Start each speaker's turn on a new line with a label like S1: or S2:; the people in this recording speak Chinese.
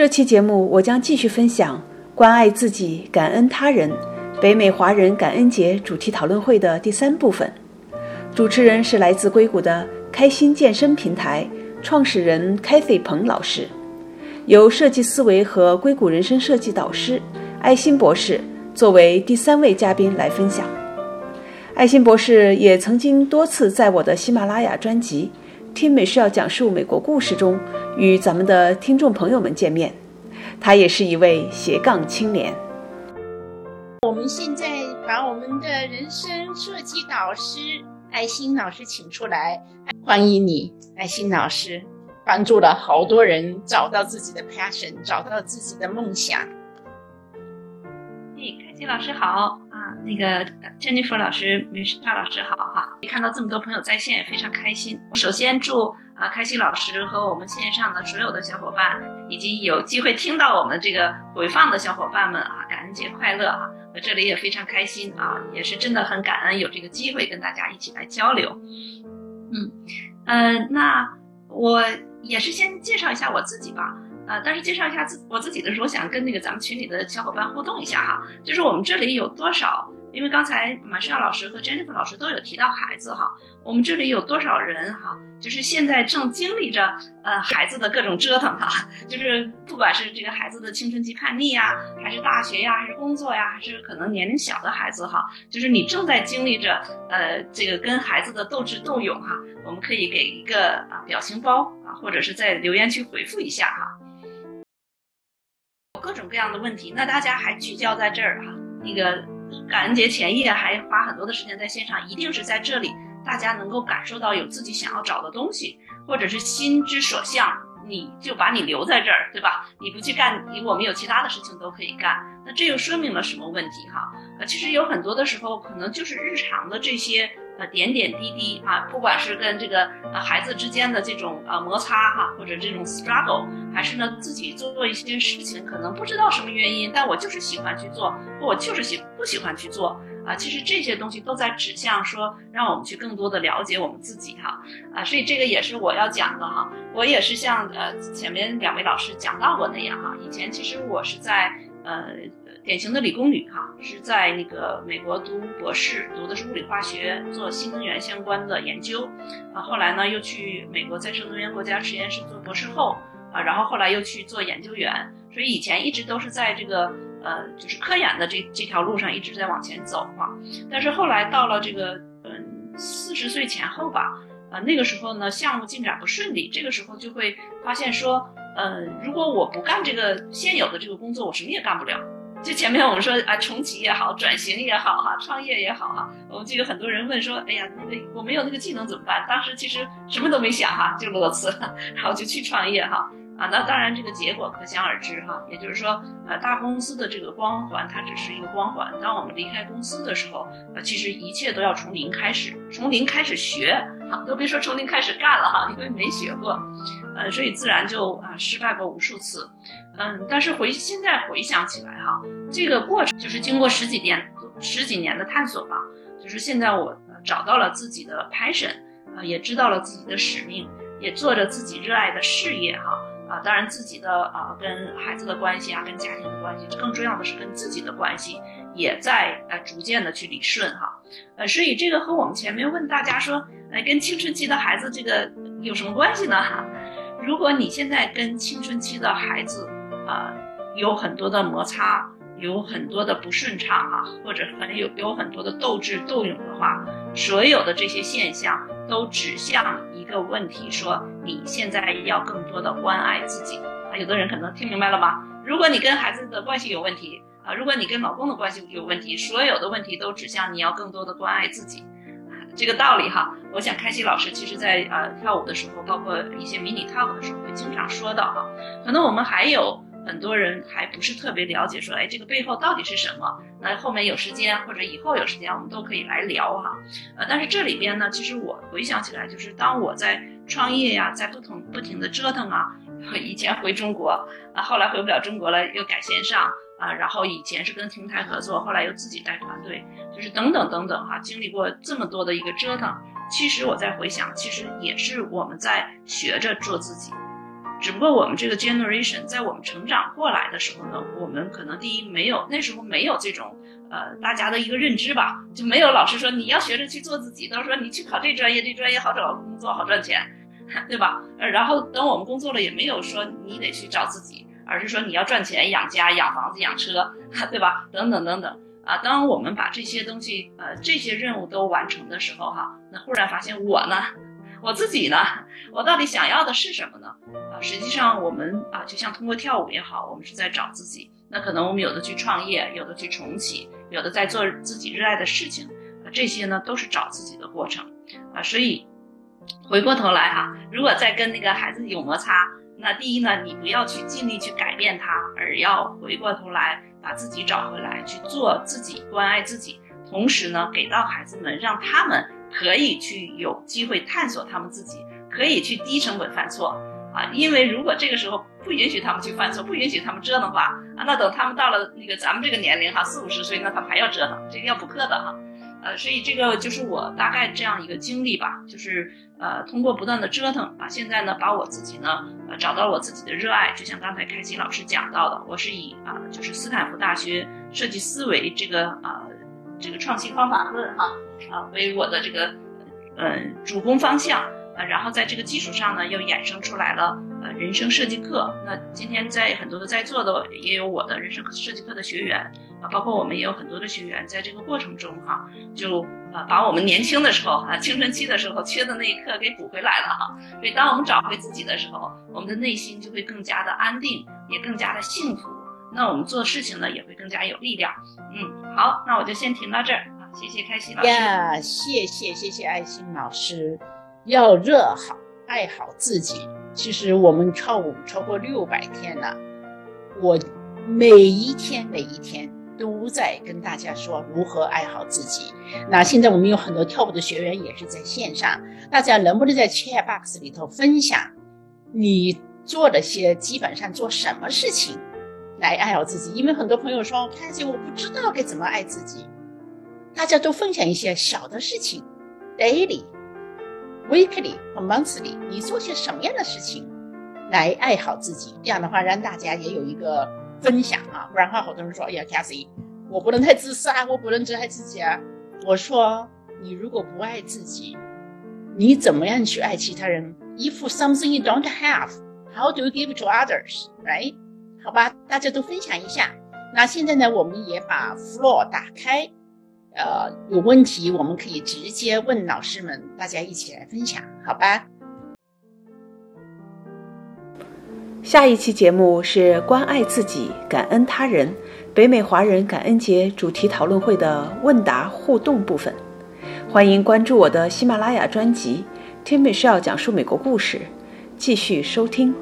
S1: 这期节目我将继续分享“关爱自己，感恩他人”北美华人感恩节主题讨论会的第三部分。主持人是来自硅谷的开心健身平台创始人 Kathy 彭老师，由设计思维和硅谷人生设计导师艾辛博士作为第三位嘉宾来分享。艾辛博士也曾经多次在我的喜马拉雅专辑《听美是要讲述美国故事》中与咱们的听众朋友们见面。他也是一位斜杠青年。
S2: 我们现在把我们的人生设计导师。爱心老师，请出来，欢迎你。爱心老师帮助了好多人找到自己的 passion，找到自己的梦想。
S3: 哎，开心老师好啊，那个 Jennifer 老师、米莎老师好哈！看到这么多朋友在线，也非常开心。首先祝啊，开心老师和我们线上的所有的小伙伴，以及有机会听到我们这个回放的小伙伴们啊，感恩节快乐啊！我这里也非常开心啊，也是真的很感恩有这个机会跟大家一起来交流。嗯，呃，那我也是先介绍一下我自己吧。呃，但是介绍一下自我自己的时候，我想跟那个咱们群里的小伙伴互动一下哈，就是我们这里有多少？因为刚才马世耀老师和 Jennifer 老师都有提到孩子哈，我们这里有多少人哈？就是现在正经历着呃孩子的各种折腾哈，就是不管是这个孩子的青春期叛逆呀，还是大学呀，还是工作呀，还是可能年龄小的孩子哈，就是你正在经历着呃这个跟孩子的斗智斗勇哈，我们可以给一个啊表情包啊，或者是在留言区回复一下哈，各种各样的问题，那大家还聚焦在这儿哈，那个。感恩节前夜还花很多的时间在现场，一定是在这里，大家能够感受到有自己想要找的东西，或者是心之所向，你就把你留在这儿，对吧？你不去干，我们有其他的事情都可以干。那这又说明了什么问题哈？呃，其实有很多的时候，可能就是日常的这些。呃，点点滴滴啊，不管是跟这个呃孩子之间的这种呃摩擦哈，或者这种 struggle，还是呢自己做一些事情，可能不知道什么原因，但我就是喜欢去做，或我就是喜不喜欢去做啊。其实这些东西都在指向说，让我们去更多的了解我们自己哈啊。所以这个也是我要讲的哈。我也是像呃前面两位老师讲到过那样哈，以前其实我是在呃。典型的理工女哈，是在那个美国读博士，读的是物理化学，做新能源相关的研究，啊，后来呢又去美国再生能源国家实验室做博士后，啊，然后后来又去做研究员，所以以前一直都是在这个呃就是科研的这这条路上一直在往前走哈，但是后来到了这个嗯四十岁前后吧，啊那个时候呢项目进展不顺利，这个时候就会发现说，呃如果我不干这个现有的这个工作，我什么也干不了。就前面我们说啊，重启也好，转型也好，哈，创业也好，哈，我们就有很多人问说，哎呀，那个我没有那个技能怎么办？当时其实什么都没想哈，就裸辞，然后就去创业哈，啊，那当然这个结果可想而知哈。也就是说，呃，大公司的这个光环它只是一个光环，当我们离开公司的时候，呃，其实一切都要从零开始，从零开始学，哈，都别说从零开始干了哈，因为没学过，呃，所以自然就啊失败过无数次。嗯，但是回现在回想起来哈，这个过程就是经过十几年十几年的探索吧，就是现在我找到了自己的 passion，啊，也知道了自己的使命，也做着自己热爱的事业哈，啊，当然自己的啊跟孩子的关系啊，跟家庭的关系，更重要的是跟自己的关系也在呃逐渐的去理顺哈，呃，所以这个和我们前面问大家说，呃，跟青春期的孩子这个有什么关系呢？哈，如果你现在跟青春期的孩子，啊，有很多的摩擦，有很多的不顺畅啊，或者很有有很多的斗智斗勇的话，所有的这些现象都指向一个问题：说你现在要更多的关爱自己啊。有的人可能听明白了吗？如果你跟孩子的关系有问题啊，如果你跟老公的关系有问题，所有的问题都指向你要更多的关爱自己。这个道理哈，我想开心老师其实在呃跳舞的时候，包括一些迷你 talk 的时候会经常说到哈。可能我们还有。很多人还不是特别了解，说，哎，这个背后到底是什么？那后面有时间或者以后有时间，我们都可以来聊哈。呃，但是这里边呢，其实我回想起来，就是当我在创业呀，在不同不停的折腾啊，以前回中国，啊，后来回不了中国了，又改线上啊，然后以前是跟平台合作，后来又自己带团队，就是等等等等哈，经历过这么多的一个折腾，其实我在回想，其实也是我们在学着做自己。只不过我们这个 generation 在我们成长过来的时候呢，我们可能第一没有那时候没有这种呃大家的一个认知吧，就没有老师说你要学着去做自己，都说你去考这专业，这专业好找工作，好赚钱，对吧？呃，然后等我们工作了，也没有说你得去找自己，而是说你要赚钱养家、养房子、养车，对吧？等等等等啊，当我们把这些东西呃这些任务都完成的时候哈，那忽然发现我呢。我自己呢，我到底想要的是什么呢？啊，实际上我们啊，就像通过跳舞也好，我们是在找自己。那可能我们有的去创业，有的去重启，有的在做自己热爱的事情，啊，这些呢都是找自己的过程。啊，所以回过头来哈，如果再跟那个孩子有摩擦，那第一呢，你不要去尽力去改变他，而要回过头来把自己找回来，去做自己，关爱自己，同时呢，给到孩子们，让他们。可以去有机会探索他们自己，可以去低成本犯错啊！因为如果这个时候不允许他们去犯错，不允许他们折腾话啊，那等他们到了那个咱们这个年龄哈，四五十岁，那他们还要折腾，这个要补课的哈。呃，所以这个就是我大概这样一个经历吧，就是呃，通过不断的折腾啊，现在呢，把我自己呢，呃，找到我自己的热爱，就像刚才开心老师讲到的，我是以啊，就是斯坦福大学设计思维这个啊。这个创新方法论哈啊为我的这个呃主攻方向啊，然后在这个基础上呢，又衍生出来了呃人生设计课。那今天在很多的在座的也有我的人生设计课的学员啊，包括我们也有很多的学员，在这个过程中哈，就啊把我们年轻的时候啊青春期的时候缺的那一刻给补回来了哈。所以当我们找回自己的时候，我们的内心就会更加的安定，也更加的幸福。那我们做事情呢，也会更加有力量。嗯，好，那我就先停到这儿，谢谢开心老师。
S2: 呀，谢谢谢谢爱心老师，要热好，爱好自己。其实我们跳舞超过六百天了，我每一天每一天都在跟大家说如何爱好自己。那现在我们有很多跳舞的学员也是在线上，大家能不能在 Chat Box 里头分享你做的些基本上做什么事情？来爱好自己，因为很多朋友说，看见我不知道该怎么爱自己。大家都分享一些小的事情，daily、weekly 和 monthly，你做些什么样的事情来爱好自己？这样的话，让大家也有一个分享啊。不然的话，好多人说，哎呀，Cathy，我不能太自私啊，我不能只爱自己啊。我说，你如果不爱自己，你怎么样去爱其他人？If something you don't have, how do you give to others? Right? 好吧，大家都分享一下。那现在呢，我们也把 floor 打开，呃，有问题我们可以直接问老师们，大家一起来分享，好吧？
S1: 下一期节目是关爱自己、感恩他人北美华人感恩节主题讨论会的问答互动部分。欢迎关注我的喜马拉雅专辑《听 Michelle 讲述美国故事》，继续收听。